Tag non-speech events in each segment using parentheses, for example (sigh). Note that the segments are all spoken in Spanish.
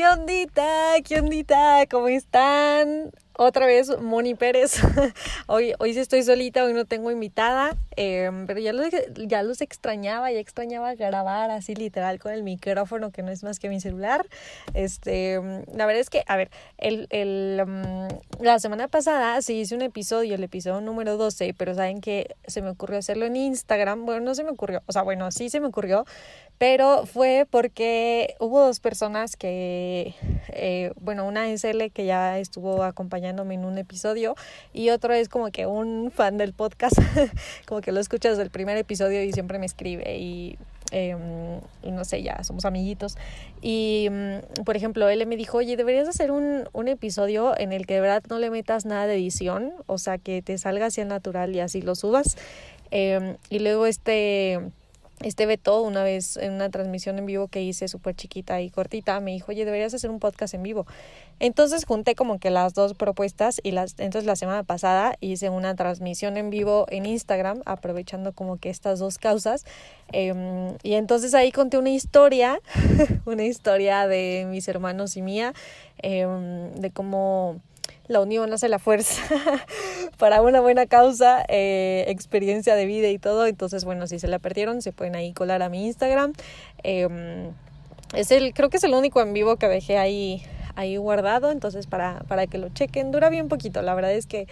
¿Qué ondita? ¿Qué ondita? ¿Cómo están? Otra vez Moni Pérez. (laughs) hoy, hoy sí estoy solita, hoy no tengo invitada, em, pero ya los, ya los extrañaba, ya extrañaba grabar así literal con el micrófono que no es más que mi celular. Este, la verdad es que, a ver, el, el, mm, la semana pasada sí hice un episodio, el episodio número 12, pero saben que se me ocurrió hacerlo en Instagram. Bueno, no se me ocurrió, o sea, bueno, sí se me ocurrió, pero fue porque hubo dos personas que, eh, bueno, una es L que ya estuvo acompañándome en un episodio y otro es como que un fan del podcast, (laughs) como que lo escuchas del primer episodio y siempre me escribe y, em, y no sé, ya somos amiguitos. Y, mm, por ejemplo, él me dijo, oye, deberías hacer un, un episodio en el que de verdad no le metas nada de edición, o sea, que te salga así al natural y así lo subas. Em, y luego este este Beto, una vez en una transmisión en vivo que hice súper chiquita y cortita, me dijo, oye, deberías hacer un podcast en vivo. Entonces junté como que las dos propuestas y las, entonces la semana pasada hice una transmisión en vivo en Instagram, aprovechando como que estas dos causas. Em, y entonces ahí conté una historia, (laughs) una historia de mis hermanos y mía, em, de cómo la unión hace la fuerza (laughs) para una buena causa, eh, experiencia de vida y todo. Entonces, bueno, si se la perdieron, se pueden ahí colar a mi Instagram. Em, es el, creo que es el único en vivo que dejé ahí, ahí guardado, entonces para, para que lo chequen. Dura bien poquito, la verdad es que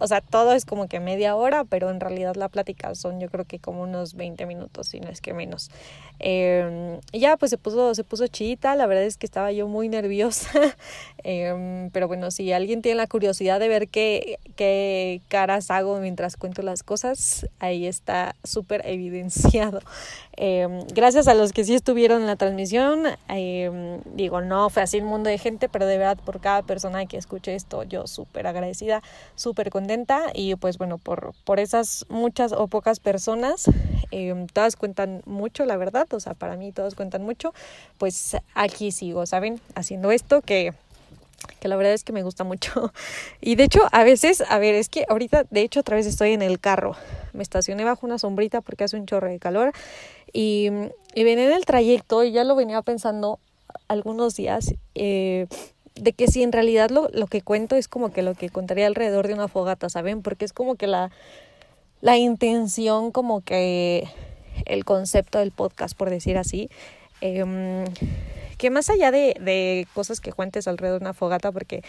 o sea, todo es como que media hora, pero en realidad la plática son yo creo que como unos 20 minutos, si no es que menos. Eh, ya pues se puso, se puso chita, la verdad es que estaba yo muy nerviosa, (laughs) eh, pero bueno, si alguien tiene la curiosidad de ver qué, qué caras hago mientras cuento las cosas, ahí está súper evidenciado. Eh, gracias a los que sí estuvieron en la transmisión, digo, no fue así un mundo de gente, pero de verdad por cada persona que escuche esto, yo súper agradecida, súper contenta y pues bueno, por, por esas muchas o pocas personas, eh, todas cuentan mucho, la verdad, o sea, para mí todas cuentan mucho, pues aquí sigo, ¿saben? Haciendo esto que que la verdad es que me gusta mucho. (laughs) Y de hecho, a veces, a ver, es que ahorita, de hecho, otra vez estoy en el carro. Me estacioné bajo una sombrita porque hace un chorro de calor. Y, y venía en el trayecto y ya lo venía pensando algunos días. Eh, de que si en realidad lo, lo que cuento es como que lo que contaría alrededor de una fogata, ¿saben? Porque es como que la, la intención, como que el concepto del podcast, por decir así. Eh, que más allá de, de cosas que cuentes alrededor de una fogata, porque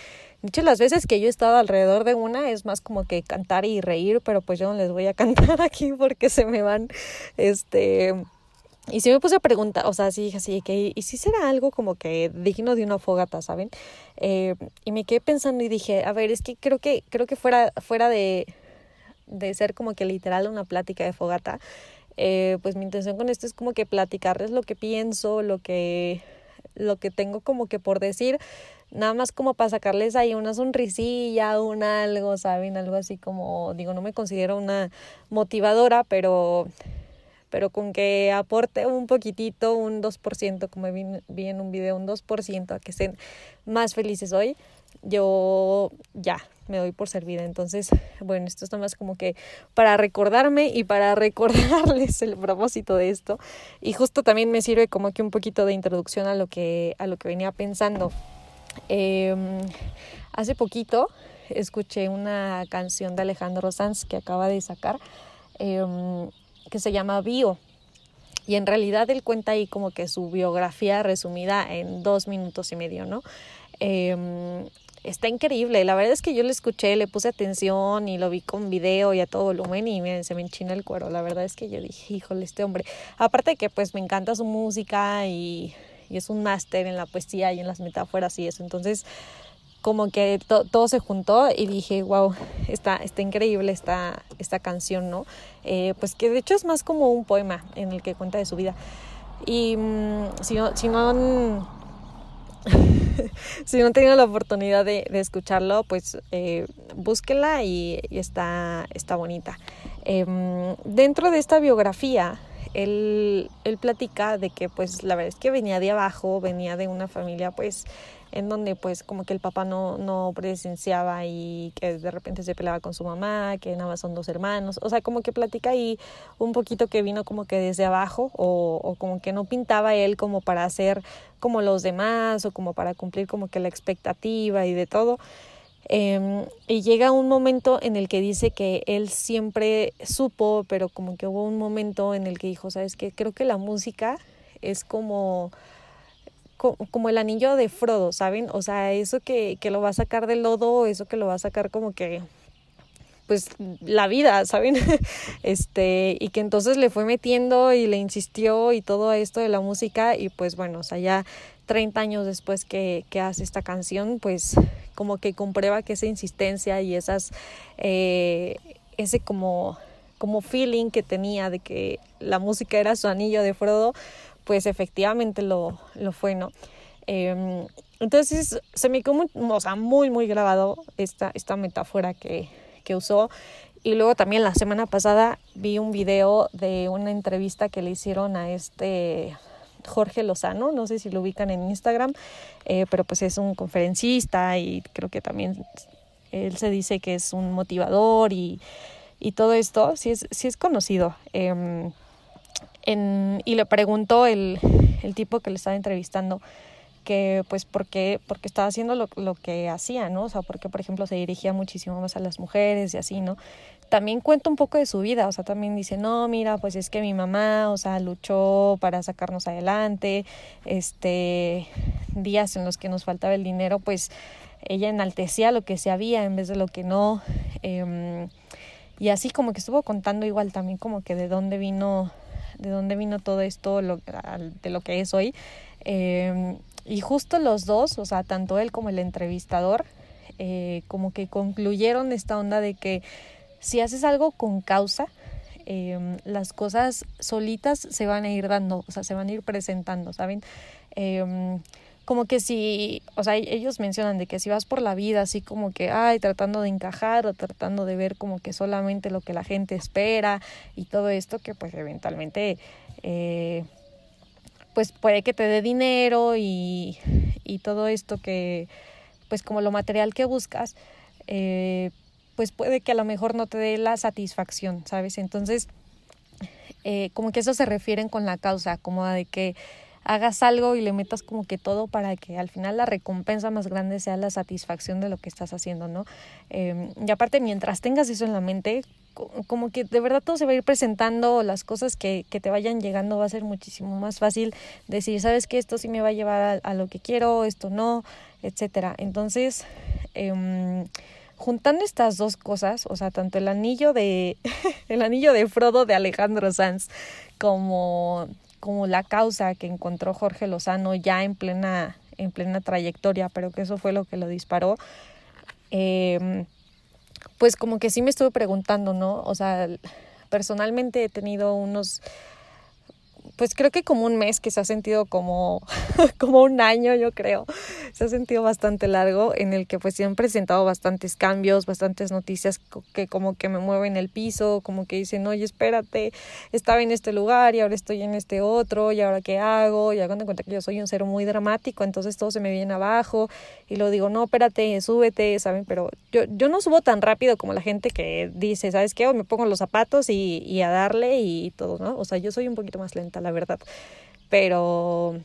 de las veces que yo he estado alrededor de una es más como que cantar y reír, pero pues yo no les voy a (laughs) cantar aquí porque se me van, este... Y sí me puse a preguntar, o sea, sí dije así, que, ¿y si será algo como que digno de una fogata, ¿saben? Eh, y me quedé pensando y dije, a ver, es que creo que, creo que fuera, fuera de, de ser como que literal una plática de fogata, eh, pues mi intención con esto es como que platicarles lo que pienso, lo que lo que tengo como que por decir, nada más como para sacarles ahí una sonrisilla, un algo, ¿saben? Algo así como, digo, no me considero una motivadora, pero pero con que aporte un poquitito, un 2%, como vi, vi en un video, un 2% a que estén más felices hoy, yo ya me doy por servida. Entonces, bueno, esto está más como que para recordarme y para (laughs) recordarles el propósito de esto. Y justo también me sirve como que un poquito de introducción a lo que, a lo que venía pensando. Eh, hace poquito escuché una canción de Alejandro Sanz que acaba de sacar, eh, que se llama Bio. Y en realidad él cuenta ahí como que su biografía resumida en dos minutos y medio, ¿no? Eh, está increíble. La verdad es que yo lo escuché, le puse atención y lo vi con video y a todo volumen y miren, se me enchina el cuero. La verdad es que yo dije, híjole, este hombre. Aparte de que pues me encanta su música y, y es un máster en la poesía y en las metáforas y eso. Entonces, como que to todo se juntó y dije, wow, está, está increíble esta, esta canción, ¿no? Eh, pues que de hecho es más como un poema en el que cuenta de su vida. Y mmm, si no, si no (laughs) si no han tenido la oportunidad de, escucharlo, pues eh, búsquela y, está, está bonita. Eh, dentro de esta biografía, él, él platica de que pues la verdad es que venía de abajo, venía de una familia pues en donde pues como que el papá no, no presenciaba y que de repente se peleaba con su mamá, que nada más son dos hermanos, o sea, como que platica ahí un poquito que vino como que desde abajo o, o como que no pintaba él como para hacer como los demás o como para cumplir como que la expectativa y de todo. Eh, y llega un momento en el que dice que él siempre supo, pero como que hubo un momento en el que dijo, sabes que creo que la música es como, como el anillo de Frodo, ¿saben? O sea, eso que, que lo va a sacar del lodo, eso que lo va a sacar como que pues la vida, ¿saben? (laughs) Este, y que entonces le fue metiendo y le insistió y todo esto de la música y pues bueno, o sea, ya 30 años después que, hace esta canción, pues como que comprueba que esa insistencia y esas, eh, ese como, como feeling que tenía de que la música era su anillo de Frodo, pues efectivamente lo, lo fue, ¿no? Eh, entonces se me quedó muy, o sea, muy, muy grabado esta, esta metáfora que, que usó. Y luego también la semana pasada vi un video de una entrevista que le hicieron a este Jorge Lozano, no sé si lo ubican en Instagram, eh, pero pues es un conferencista y creo que también él se dice que es un motivador y, y todo esto, sí es, sí es conocido. Eh, en, y le preguntó el, el tipo que le estaba entrevistando que pues porque, porque estaba haciendo lo, lo que hacía, ¿no? O sea, porque por ejemplo se dirigía muchísimo más a las mujeres y así, ¿no? También cuenta un poco de su vida, o sea, también dice, no, mira, pues es que mi mamá, o sea, luchó para sacarnos adelante, este, días en los que nos faltaba el dinero, pues ella enaltecía lo que se había en vez de lo que no. Eh, y así como que estuvo contando igual también como que de dónde vino, de dónde vino todo esto, lo, de lo que es hoy. Eh, y justo los dos, o sea, tanto él como el entrevistador, eh, como que concluyeron esta onda de que si haces algo con causa, eh, las cosas solitas se van a ir dando, o sea, se van a ir presentando, ¿saben? Eh, como que si, o sea, ellos mencionan de que si vas por la vida así como que, ay, tratando de encajar o tratando de ver como que solamente lo que la gente espera y todo esto, que pues eventualmente... Eh, pues puede que te dé dinero y, y todo esto que, pues como lo material que buscas, eh, pues puede que a lo mejor no te dé la satisfacción, ¿sabes? Entonces, eh, como que eso se refieren con la causa, como de que hagas algo y le metas como que todo para que al final la recompensa más grande sea la satisfacción de lo que estás haciendo, ¿no? Eh, y aparte, mientras tengas eso en la mente, como que de verdad todo se va a ir presentando, las cosas que, que te vayan llegando va a ser muchísimo más fácil decir, sabes que esto sí me va a llevar a, lo que quiero, esto no, etcétera. Entonces, eh, juntando estas dos cosas, o sea, tanto el anillo de (laughs) el anillo de Frodo de Alejandro Sanz como como la causa que encontró Jorge Lozano ya en plena en plena trayectoria, pero que eso fue lo que lo disparó. Eh, pues como que sí me estuve preguntando, ¿no? O sea, personalmente he tenido unos pues creo que como un mes que se ha sentido como, (laughs) como un año, yo creo. Se ha sentido bastante largo en el que pues se han presentado bastantes cambios, bastantes noticias que como que me mueven el piso, como que dicen, oye, espérate, estaba en este lugar y ahora estoy en este otro y ahora qué hago, y hago en cuenta que yo soy un ser muy dramático, entonces todo se me viene abajo y lo digo, no, espérate, súbete, ¿saben? Pero yo, yo no subo tan rápido como la gente que dice, ¿sabes qué? O me pongo los zapatos y a darle y todo, ¿no? O sea, yo soy un poquito más lenta, la verdad. Pero,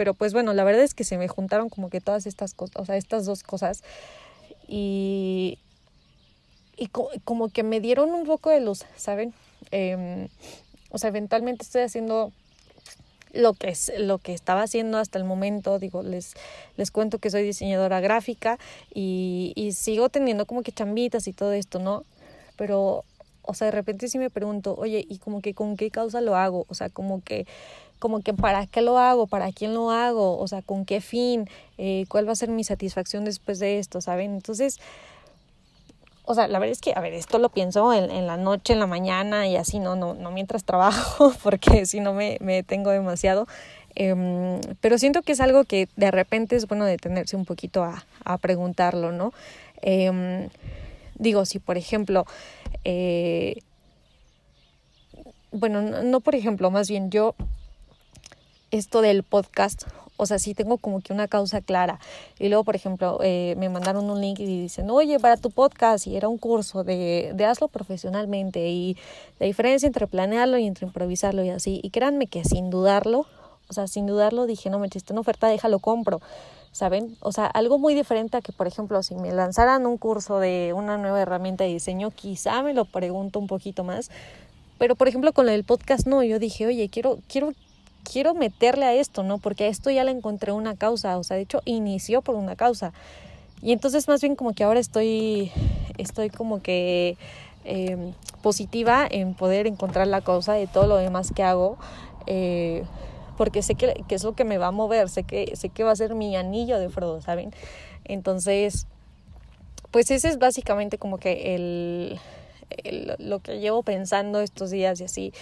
pero pues bueno, la verdad es que se me juntaron como que todas estas cosas, o sea, estas dos cosas. Y, y co como que me dieron un poco de luz, ¿saben? Eh, o sea, eventualmente estoy haciendo lo que es lo que estaba haciendo hasta el momento digo les les cuento que soy diseñadora gráfica y, y sigo teniendo como que chambitas y todo esto no pero o sea, de repente sí me pregunto, oye, ¿y como que con qué causa lo hago? O sea, como que, como que para qué lo hago, para quién lo hago, o sea, con qué fin, eh, cuál va a ser mi satisfacción después de esto, ¿saben? Entonces, o sea, la verdad es que, a ver, esto lo pienso en, la noche, en la mañana y así, no, no, no mientras (laughs) trabajo, porque si no me, me tengo demasiado. Eh, pero siento que es algo que de repente es bueno detenerse un poquito a, a preguntarlo, ¿no? Eh, digo, si por ejemplo, eh, bueno, no, por ejemplo, más bien yo, esto del podcast, o sea, sí tengo como que una causa clara. Y luego, por ejemplo, eh, me mandaron un link y dicen, oye, para tu podcast, y era un curso de, de hazlo profesionalmente y la diferencia entre planearlo y entre improvisarlo y así. Y créanme que sin dudarlo, o sea, sin dudarlo dije, no me chiste una oferta, déjalo compro. ¿saben? O sea, algo muy diferente a que, por ejemplo, si me lanzaran un curso de una nueva herramienta de diseño, quizá me lo pregunto un poquito más. Pero, por ejemplo, con el podcast no, yo dije, oye, quiero, quiero, quiero meterle a esto, ¿no? Porque a esto ya le encontré una causa, o sea, de hecho, inició por una causa. Y entonces, más bien como que ahora estoy, estoy como que eh, positiva en poder encontrar la causa de todo lo demás que hago. Eh, porque sé que, que, es lo que me va a mover, sé que, sé que va a ser mi anillo de Frodo, ¿saben? Entonces, pues ese es básicamente como que el, lo que llevo pensando estos días y así.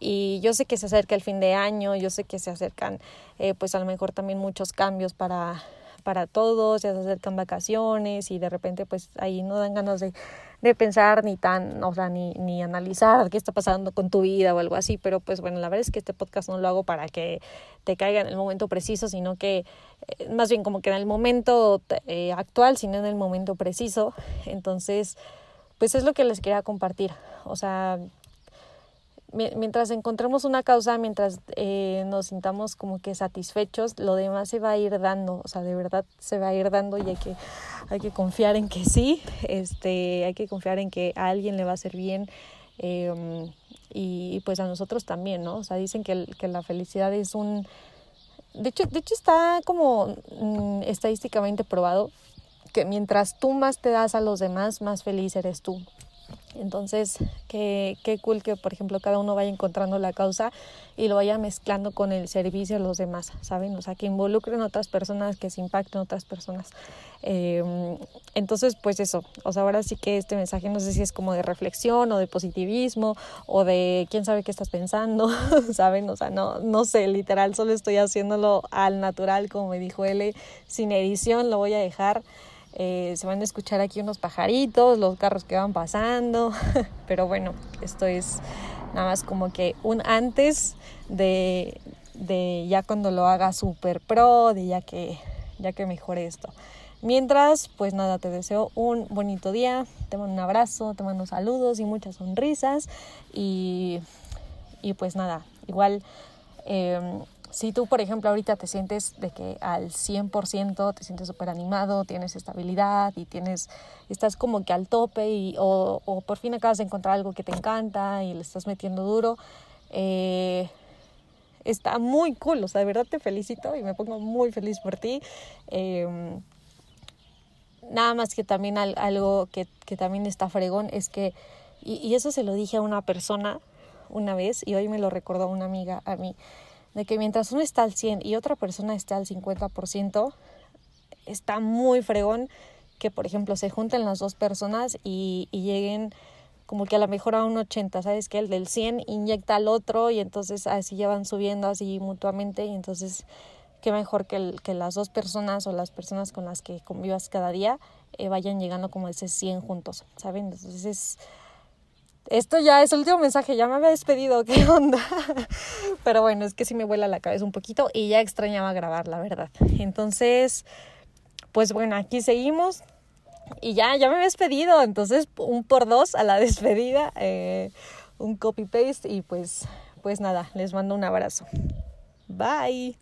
Y yo sé que se acerca el fin de año, yo sé que se acercan eh, pues a lo mejor también muchos cambios para, para todos, ya se acercan vacaciones y de repente pues ahí no dan ganas de de pensar ni tan, o sea, ni, ni analizar qué está pasando con tu vida o algo así, pero pues bueno, la verdad es que este podcast no lo hago para que te caiga en el momento preciso, sino que eh, más bien como que en el momento eh, actual, sino en el momento preciso. Entonces, pues es lo que les quería compartir. O sea, mientras encontremos una causa, mientras eh, nos sintamos como que satisfechos, lo demás se va a ir dando, o sea, de verdad se va a ir dando y hay que, hay que confiar en que sí, este, hay que confiar en que a alguien le va a hacer bien em, y pues a nosotros también, ¿no? O sea, dicen que, que la felicidad es un... De hecho, de hecho está como mm, estadísticamente probado que mientras tú más te das a los demás, más feliz eres tú. Entonces, qué, qué cool que, por ejemplo, cada uno vaya encontrando la causa y lo vaya mezclando con el servicio a los demás, ¿saben? O sea, que involucren a otras personas, que se impacten otras personas. Eh, entonces, pues eso, o sea, ahora sí que este mensaje no sé si es como de reflexión o de positivismo o de quién sabe qué estás pensando, (laughs) ¿saben? O sea, no, no sé, literal, solo estoy haciéndolo al natural, como me dijo él, sin edición, lo voy a dejar. Eh, se van a escuchar aquí unos pajaritos, los carros que van pasando, (laughs) pero bueno, esto es nada más como que un antes de, de ya cuando lo haga super pro, de ya que, ya que mejore esto. Mientras, pues nada, te deseo un bonito día, te mando un abrazo, te mando saludos y muchas sonrisas y, y pues nada, igual eh, si tú, por ejemplo, ahorita te sientes de que al 100% te sientes súper animado, tienes estabilidad y tienes, estás como que al tope y, o, o, por fin acabas de encontrar algo que te encanta y le estás metiendo duro, eh, está muy cool, o sea, de verdad te felicito y me pongo muy feliz por ti. Eh, nada más que también algo que, que, también está fregón es que, y, y eso se lo dije a una persona una vez y hoy me lo recordó una amiga a mí de que mientras uno está al 100 y otra persona está al 50%, está muy fregón que, por ejemplo, se junten las dos personas y, lleguen como que a lo mejor a un 80, ¿sabes? Que el del 100 inyecta al otro y entonces así ya van subiendo así mutuamente y entonces qué mejor que, que las dos personas o las personas con las que convivas cada día eh, vayan llegando como ese 100 juntos, ¿saben? Entonces es esto ya es el último mensaje, ya me había despedido, ¿qué onda? (laughs) Pero bueno, es que sí me vuela la cabeza un poquito y ya extrañaba grabar, la verdad. Entonces, pues bueno, aquí seguimos y ya, ya me había despedido, entonces un por dos a la (laughs) despedida, eh, un copy paste y pues, pues nada, les mando un abrazo. Bye.